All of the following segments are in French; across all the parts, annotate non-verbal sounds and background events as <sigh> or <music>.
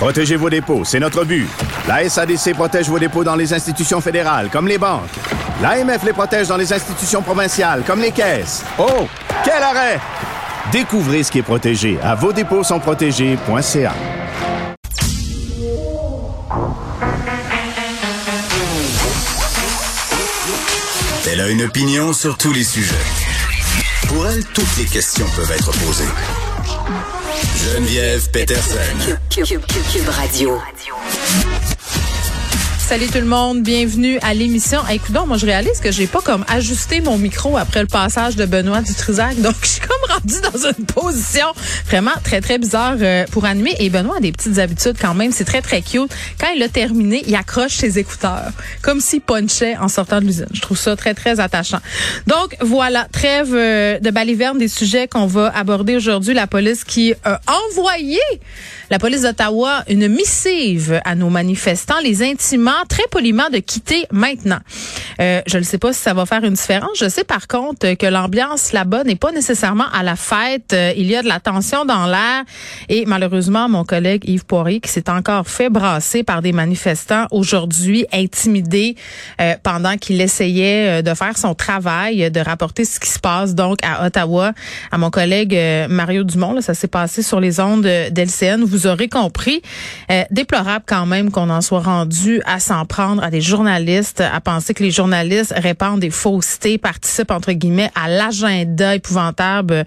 Protégez vos dépôts, c'est notre but. La SADC protège vos dépôts dans les institutions fédérales, comme les banques. L'AMF les protège dans les institutions provinciales, comme les caisses. Oh, quel arrêt! Découvrez ce qui est protégé à vos dépôts sont protégés.ca. Elle a une opinion sur tous les sujets. Pour elle, toutes les questions peuvent être posées. Geneviève Peterson. Cube, Radio. Salut tout le monde, bienvenue à l'émission. Écoute moi je réalise que j'ai pas comme ajusté mon micro après le passage de Benoît Dutrisac, donc je suis comme dans une position vraiment très très bizarre euh, pour animer. Et Benoît a des petites habitudes quand même, c'est très très cute. Quand il a terminé, il accroche ses écouteurs, comme s'il punchait en sortant de l'usine. Je trouve ça très très attachant. Donc voilà, trêve euh, de baliverne des sujets qu'on va aborder aujourd'hui. La police qui a envoyé la police d'Ottawa une missive à nos manifestants, les intimants très poliment de quitter maintenant. Euh, je ne sais pas si ça va faire une différence. Je sais par contre que l'ambiance là-bas n'est pas nécessairement à la fête. Euh, il y a de la tension dans l'air et malheureusement, mon collègue Yves Poirier qui s'est encore fait brasser par des manifestants aujourd'hui, intimidés euh, pendant qu'il essayait de faire son travail, de rapporter ce qui se passe donc à Ottawa. À mon collègue Mario Dumont, là, ça s'est passé sur les ondes d'LCN. Vous aurez compris. Euh, déplorable quand même qu'on en soit rendu à s'en prendre à des journalistes, à penser que les journalistes répandent des faussetés, participent entre guillemets à l'agenda épouvantable euh,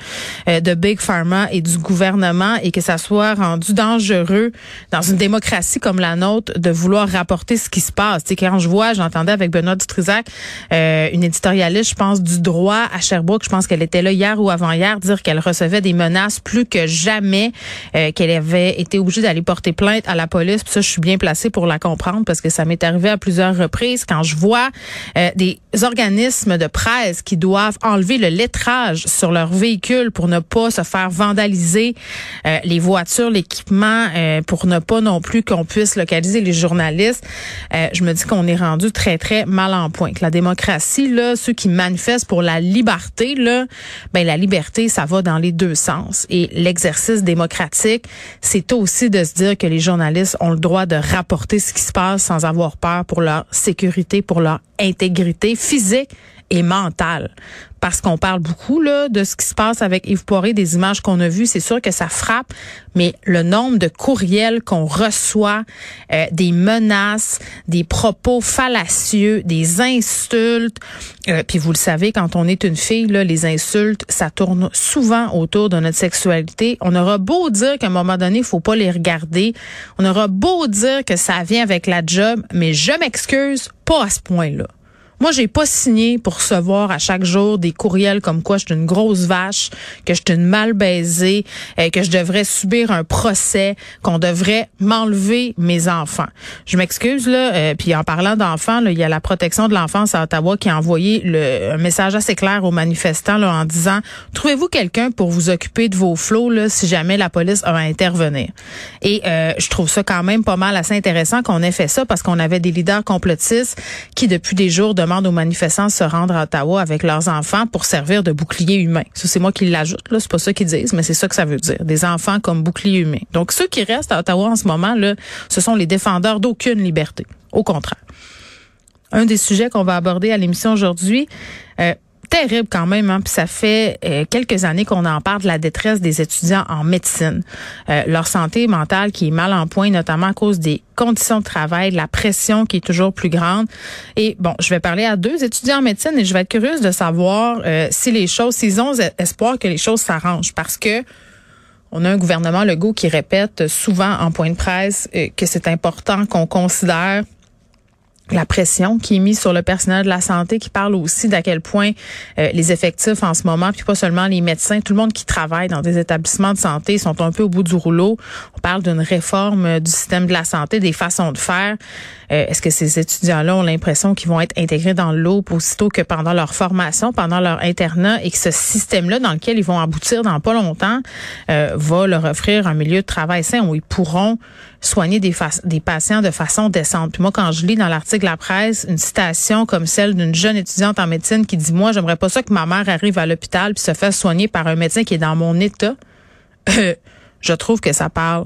de Big Pharma et du gouvernement et que ça soit rendu dangereux dans une démocratie comme la nôtre de vouloir rapporter ce qui se passe. sais, quand je vois, j'entendais avec Benoît Dutrisac, euh, une éditorialiste, je pense, du droit à Sherbrooke, je pense qu'elle était là hier ou avant-hier, dire qu'elle recevait des menaces plus que jamais, euh, qu'elle avait été obligée d'aller porter plainte à la police. Puis ça, je suis bien placée pour la comprendre parce que ça m'est arrivé à plusieurs reprises quand je vois euh, des organismes de presse qui doivent enlever le lettrage sur leur véhicule pour ne pas se faire vandaliser euh, les voitures, l'équipement, euh, pour ne pas non plus qu'on puisse localiser les journalistes. je me dis qu'on est rendu très très mal en point. Que la démocratie là, ceux qui manifestent pour la liberté là, ben la liberté ça va dans les deux sens et l'exercice démocratique c'est aussi de se dire que les journalistes ont le droit de rapporter ce qui se passe sans avoir peur pour leur sécurité, pour leur intégrité physique et mentale. Parce qu'on parle beaucoup là de ce qui se passe avec Yves Poiré, des images qu'on a vues, c'est sûr que ça frappe, mais le nombre de courriels qu'on reçoit, euh, des menaces, des propos fallacieux, des insultes, euh, puis vous le savez, quand on est une fille, là, les insultes, ça tourne souvent autour de notre sexualité. On aura beau dire qu'à un moment donné, il faut pas les regarder. On aura beau dire que ça vient avec la job, mais je m'excuse pas à ce point-là. Moi, j'ai pas signé pour recevoir à chaque jour des courriels comme quoi je suis une grosse vache, que je suis une mal baisée, euh, que je devrais subir un procès, qu'on devrait m'enlever mes enfants. Je m'excuse là, euh, puis en parlant d'enfants, il y a la protection de l'enfance à Ottawa qui a envoyé le, un message assez clair aux manifestants là, en disant trouvez-vous quelqu'un pour vous occuper de vos flots là, si jamais la police va intervenir? Et euh, je trouve ça quand même pas mal assez intéressant qu'on ait fait ça parce qu'on avait des leaders complotistes qui depuis des jours demandent aux manifestants de se rendre à Ottawa avec leurs enfants pour servir de bouclier humain. Ça, c'est moi qui l'ajoute, là. C'est pas ça qu'ils disent, mais c'est ça que ça veut dire. Des enfants comme bouclier humain. Donc, ceux qui restent à Ottawa en ce moment, là, ce sont les défendeurs d'aucune liberté. Au contraire. Un des sujets qu'on va aborder à l'émission aujourd'hui, euh, terrible quand même. Hein? Puis ça fait euh, quelques années qu'on en parle de la détresse des étudiants en médecine. Euh, leur santé mentale qui est mal en point, notamment à cause des conditions de travail, de la pression qui est toujours plus grande. Et bon, je vais parler à deux étudiants en médecine et je vais être curieuse de savoir euh, si les choses, s'ils ont espoir que les choses s'arrangent. Parce que on a un gouvernement Legault qui répète souvent en point de presse que c'est important qu'on considère la pression qui est mise sur le personnel de la santé, qui parle aussi d'à quel point euh, les effectifs en ce moment, puis pas seulement les médecins, tout le monde qui travaille dans des établissements de santé sont un peu au bout du rouleau. On parle d'une réforme euh, du système de la santé, des façons de faire. Euh, est-ce que ces étudiants-là ont l'impression qu'ils vont être intégrés dans l'eau aussitôt que pendant leur formation, pendant leur internat, et que ce système-là dans lequel ils vont aboutir dans pas longtemps va leur offrir un milieu de travail sain où ils pourront soigner des, des patients de façon décente? Puis moi, quand je lis dans l'article La Presse une citation comme celle d'une jeune étudiante en médecine qui dit, moi, j'aimerais pas ça que ma mère arrive à l'hôpital puis se fasse soigner par un médecin qui est dans mon état, <laughs> je trouve que ça parle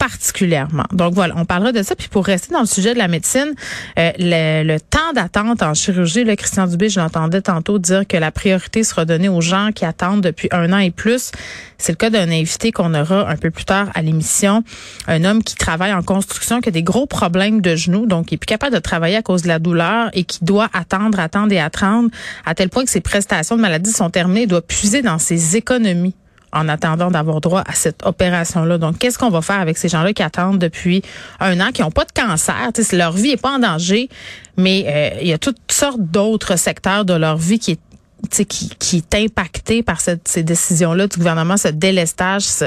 particulièrement. Donc voilà, on parlera de ça. Puis pour rester dans le sujet de la médecine, euh, le, temps d'attente en chirurgie, le Christian Dubé, je l'entendais tantôt dire que la priorité sera donnée aux gens qui attendent depuis un an et plus. C'est le cas d'un invité qu'on aura un peu plus tard à l'émission. Un homme qui travaille en construction, qui a des gros problèmes de genoux, donc qui est plus capable de travailler à cause de la douleur et qui doit attendre, attendre et attendre à tel point que ses prestations de maladie sont terminées. Il doit puiser dans ses économies en attendant d'avoir droit à cette opération-là. Donc, qu'est-ce qu'on va faire avec ces gens-là qui attendent depuis un an, qui n'ont pas de cancer? leur vie est pas en danger, mais euh, il y a toutes sortes d'autres secteurs de leur vie qui est qui, qui est impacté par cette, ces décisions-là du gouvernement, ce délestage, ce,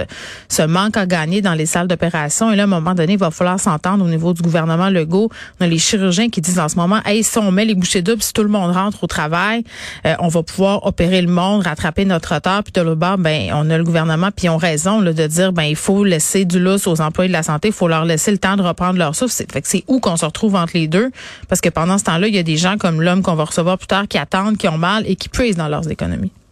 ce, manque à gagner dans les salles d'opération. Et là, à un moment donné, il va falloir s'entendre au niveau du gouvernement Legault. On a les chirurgiens qui disent en ce moment, hey, si on met les bouchées doubles, si tout le monde rentre au travail, euh, on va pouvoir opérer le monde, rattraper notre retard. Puis de l'autre bord, ben, on a le gouvernement, puis ils ont raison là, de dire, ben, il faut laisser du lousse aux employés de la santé, il faut leur laisser le temps de reprendre leur souffle. C'est, fait que c'est où qu'on se retrouve entre les deux? Parce que pendant ce temps-là, il y a des gens comme l'homme qu'on va recevoir plus tard qui attendent, qui ont mal et qui peuvent dans leurs économies.